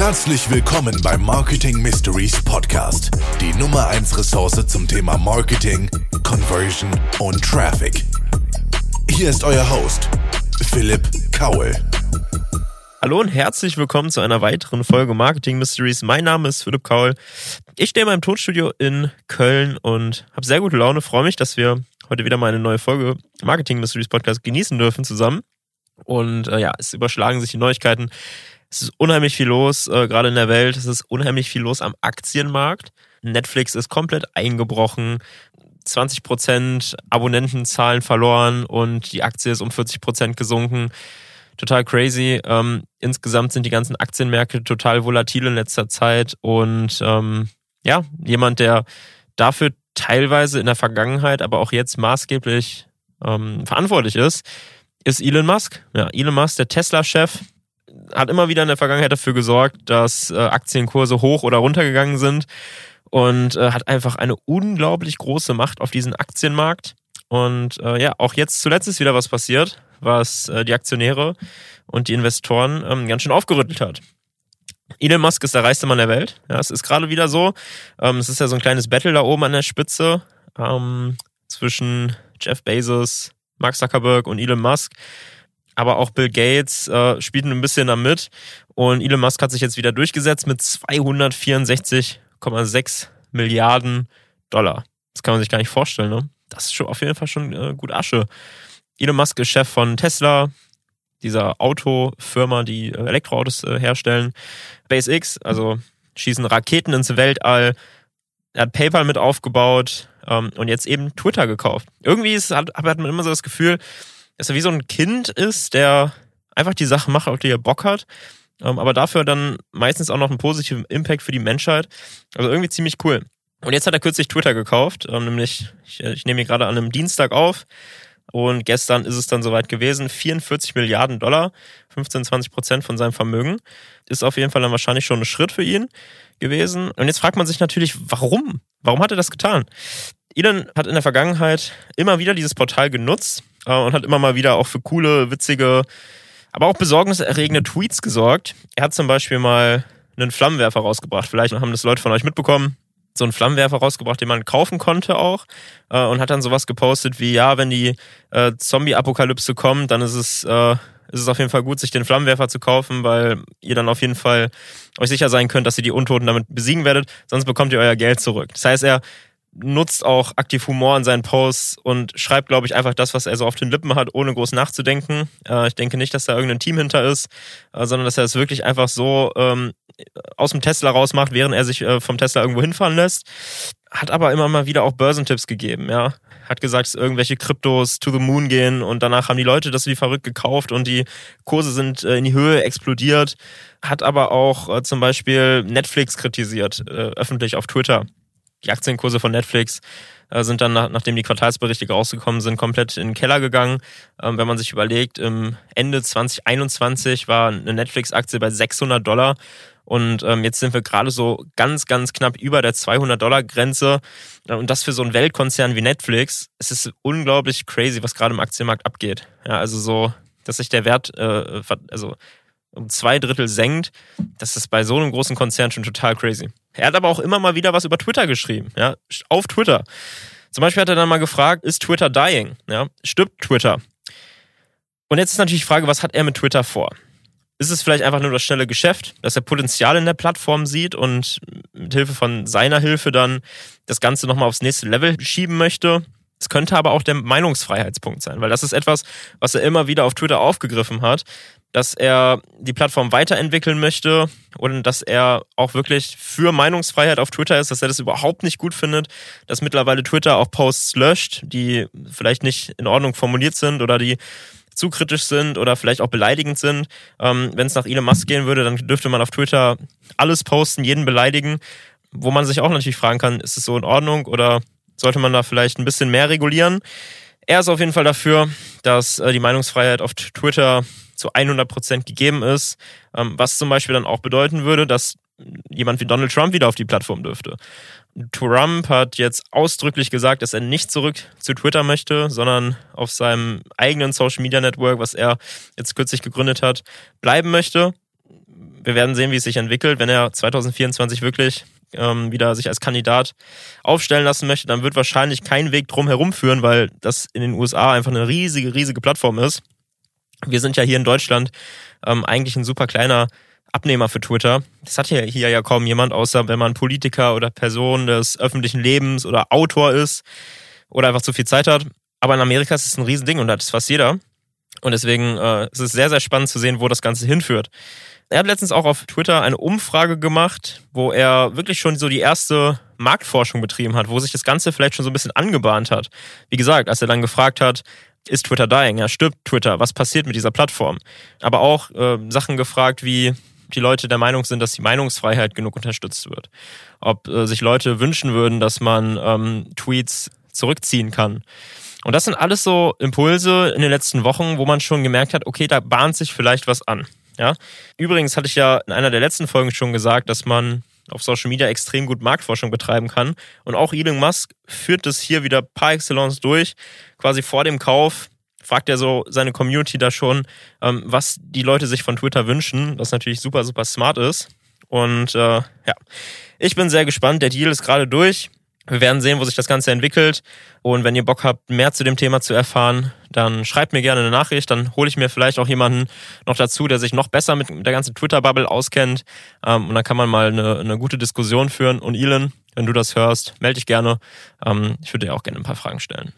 Herzlich willkommen beim Marketing Mysteries Podcast, die Nummer 1 Ressource zum Thema Marketing, Conversion und Traffic. Hier ist euer Host, Philipp Kaul. Hallo und herzlich willkommen zu einer weiteren Folge Marketing Mysteries. Mein Name ist Philipp Kaul. Ich stehe in meinem Tonstudio in Köln und habe sehr gute Laune. Freue mich, dass wir heute wieder mal eine neue Folge Marketing Mysteries Podcast genießen dürfen zusammen. Und äh, ja, es überschlagen sich die Neuigkeiten. Es ist unheimlich viel los, äh, gerade in der Welt. Es ist unheimlich viel los am Aktienmarkt. Netflix ist komplett eingebrochen. 20% Abonnentenzahlen verloren und die Aktie ist um 40% gesunken. Total crazy. Ähm, insgesamt sind die ganzen Aktienmärkte total volatil in letzter Zeit und ähm, ja, jemand, der dafür teilweise in der Vergangenheit, aber auch jetzt maßgeblich ähm, verantwortlich ist, ist Elon Musk. Ja, Elon Musk, der Tesla-Chef, hat immer wieder in der Vergangenheit dafür gesorgt, dass äh, Aktienkurse hoch oder runter gegangen sind und äh, hat einfach eine unglaublich große Macht auf diesen Aktienmarkt. Und äh, ja, auch jetzt zuletzt ist wieder was passiert, was äh, die Aktionäre und die Investoren ähm, ganz schön aufgerüttelt hat. Elon Musk ist der reichste Mann der Welt. Ja, es ist gerade wieder so. Ähm, es ist ja so ein kleines Battle da oben an der Spitze ähm, zwischen Jeff Bezos, Mark Zuckerberg und Elon Musk aber auch Bill Gates äh, spielt ein bisschen damit. Und Elon Musk hat sich jetzt wieder durchgesetzt mit 264,6 Milliarden Dollar. Das kann man sich gar nicht vorstellen, ne? Das ist schon auf jeden Fall schon äh, gut Asche. Elon Musk ist Chef von Tesla, dieser Autofirma, die äh, Elektroautos äh, herstellen. SpaceX, also schießen Raketen ins Weltall. Er hat PayPal mit aufgebaut ähm, und jetzt eben Twitter gekauft. Irgendwie ist, hat, hat man immer so das Gefühl, dass er wie so ein Kind ist, der einfach die Sachen macht, auf die er Bock hat, ähm, aber dafür dann meistens auch noch einen positiven Impact für die Menschheit. Also irgendwie ziemlich cool. Und jetzt hat er kürzlich Twitter gekauft, ähm, nämlich, ich, ich nehme hier gerade an einem Dienstag auf und gestern ist es dann soweit gewesen, 44 Milliarden Dollar, 15, 20 Prozent von seinem Vermögen. Ist auf jeden Fall dann wahrscheinlich schon ein Schritt für ihn gewesen. Und jetzt fragt man sich natürlich, warum? Warum hat er das getan? Elon hat in der Vergangenheit immer wieder dieses Portal genutzt, äh, und hat immer mal wieder auch für coole, witzige, aber auch besorgniserregende Tweets gesorgt. Er hat zum Beispiel mal einen Flammenwerfer rausgebracht. Vielleicht haben das Leute von euch mitbekommen. So einen Flammenwerfer rausgebracht, den man kaufen konnte auch. Äh, und hat dann sowas gepostet wie, ja, wenn die äh, Zombie-Apokalypse kommt, dann ist es, äh, ist es auf jeden Fall gut, sich den Flammenwerfer zu kaufen, weil ihr dann auf jeden Fall euch sicher sein könnt, dass ihr die Untoten damit besiegen werdet. Sonst bekommt ihr euer Geld zurück. Das heißt, er nutzt auch aktiv Humor in seinen Posts und schreibt, glaube ich, einfach das, was er so auf den Lippen hat, ohne groß nachzudenken. Äh, ich denke nicht, dass da irgendein Team hinter ist, äh, sondern dass er es wirklich einfach so ähm, aus dem Tesla rausmacht, während er sich äh, vom Tesla irgendwo hinfahren lässt. Hat aber immer mal wieder auch Börsentipps gegeben, ja. Hat gesagt, dass irgendwelche Kryptos to the moon gehen und danach haben die Leute das wie verrückt gekauft und die Kurse sind äh, in die Höhe explodiert. Hat aber auch äh, zum Beispiel Netflix kritisiert, äh, öffentlich auf Twitter die Aktienkurse von Netflix äh, sind dann, nach, nachdem die Quartalsberichte rausgekommen sind, komplett in den Keller gegangen. Ähm, wenn man sich überlegt, im Ende 2021 war eine Netflix-Aktie bei 600 Dollar und ähm, jetzt sind wir gerade so ganz, ganz knapp über der 200-Dollar-Grenze. Äh, und das für so einen Weltkonzern wie Netflix. Es ist unglaublich crazy, was gerade im Aktienmarkt abgeht. Ja, also so, dass sich der Wert, äh, also um zwei Drittel senkt, das ist bei so einem großen Konzern schon total crazy. Er hat aber auch immer mal wieder was über Twitter geschrieben, ja, auf Twitter. Zum Beispiel hat er dann mal gefragt, ist Twitter dying? Ja, stirbt Twitter? Und jetzt ist natürlich die Frage, was hat er mit Twitter vor? Ist es vielleicht einfach nur das schnelle Geschäft, dass er Potenzial in der Plattform sieht und mit Hilfe von seiner Hilfe dann das Ganze nochmal aufs nächste Level schieben möchte? Es könnte aber auch der Meinungsfreiheitspunkt sein, weil das ist etwas, was er immer wieder auf Twitter aufgegriffen hat, dass er die Plattform weiterentwickeln möchte und dass er auch wirklich für Meinungsfreiheit auf Twitter ist, dass er das überhaupt nicht gut findet, dass mittlerweile Twitter auch Posts löscht, die vielleicht nicht in Ordnung formuliert sind oder die zu kritisch sind oder vielleicht auch beleidigend sind. Ähm, Wenn es nach Elon Musk gehen würde, dann dürfte man auf Twitter alles posten, jeden beleidigen, wo man sich auch natürlich fragen kann, ist es so in Ordnung oder sollte man da vielleicht ein bisschen mehr regulieren? Er ist auf jeden Fall dafür, dass äh, die Meinungsfreiheit auf Twitter zu 100 Prozent gegeben ist, ähm, was zum Beispiel dann auch bedeuten würde, dass jemand wie Donald Trump wieder auf die Plattform dürfte. Trump hat jetzt ausdrücklich gesagt, dass er nicht zurück zu Twitter möchte, sondern auf seinem eigenen Social Media Network, was er jetzt kürzlich gegründet hat, bleiben möchte. wir werden sehen, wie es sich entwickelt. Wenn er 2024 wirklich ähm, wieder sich als Kandidat aufstellen lassen möchte, dann wird wahrscheinlich kein Weg drum herum führen, weil das in den USA einfach eine riesige, riesige Plattform ist. Wir sind ja hier in Deutschland ähm, eigentlich ein super kleiner Abnehmer für Twitter. Das hat hier, hier ja kaum jemand, außer wenn man Politiker oder Person des öffentlichen Lebens oder Autor ist oder einfach zu viel Zeit hat. Aber in Amerika ist es ein Riesending und da hat es fast jeder. Und deswegen äh, es ist es sehr, sehr spannend zu sehen, wo das Ganze hinführt. Er hat letztens auch auf Twitter eine Umfrage gemacht, wo er wirklich schon so die erste Marktforschung betrieben hat, wo sich das Ganze vielleicht schon so ein bisschen angebahnt hat. Wie gesagt, als er dann gefragt hat, ist Twitter dying? Ja, stirbt Twitter? Was passiert mit dieser Plattform? Aber auch äh, Sachen gefragt wie, die Leute der Meinung sind, dass die Meinungsfreiheit genug unterstützt wird. Ob äh, sich Leute wünschen würden, dass man ähm, Tweets zurückziehen kann. Und das sind alles so Impulse in den letzten Wochen, wo man schon gemerkt hat, okay, da bahnt sich vielleicht was an. Ja? Übrigens hatte ich ja in einer der letzten Folgen schon gesagt, dass man auf Social Media extrem gut Marktforschung betreiben kann. Und auch Elon Musk führt das hier wieder par excellence durch. Quasi vor dem Kauf fragt er so seine Community da schon, ähm, was die Leute sich von Twitter wünschen, was natürlich super, super smart ist. Und äh, ja, ich bin sehr gespannt. Der Deal ist gerade durch. Wir werden sehen, wo sich das Ganze entwickelt. Und wenn ihr Bock habt, mehr zu dem Thema zu erfahren, dann schreibt mir gerne eine Nachricht. Dann hole ich mir vielleicht auch jemanden noch dazu, der sich noch besser mit der ganzen Twitter-Bubble auskennt. Ähm, und dann kann man mal eine, eine gute Diskussion führen. Und Elon, wenn du das hörst, melde dich gerne. Ähm, ich würde dir auch gerne ein paar Fragen stellen.